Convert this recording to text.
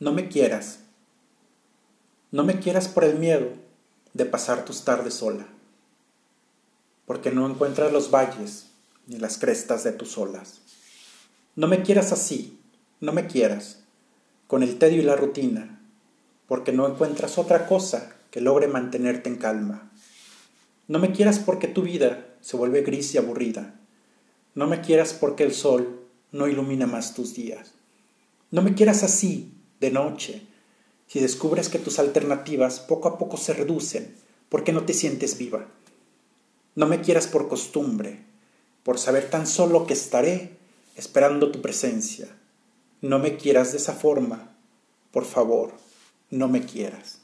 No me quieras. No me quieras por el miedo de pasar tus tardes sola, porque no encuentras los valles ni las crestas de tus olas. No me quieras así, no me quieras, con el tedio y la rutina, porque no encuentras otra cosa que logre mantenerte en calma. No me quieras porque tu vida se vuelve gris y aburrida. No me quieras porque el sol no ilumina más tus días. No me quieras así, de noche, si descubres que tus alternativas poco a poco se reducen porque no te sientes viva. No me quieras por costumbre, por saber tan solo que estaré esperando tu presencia. No me quieras de esa forma, por favor, no me quieras.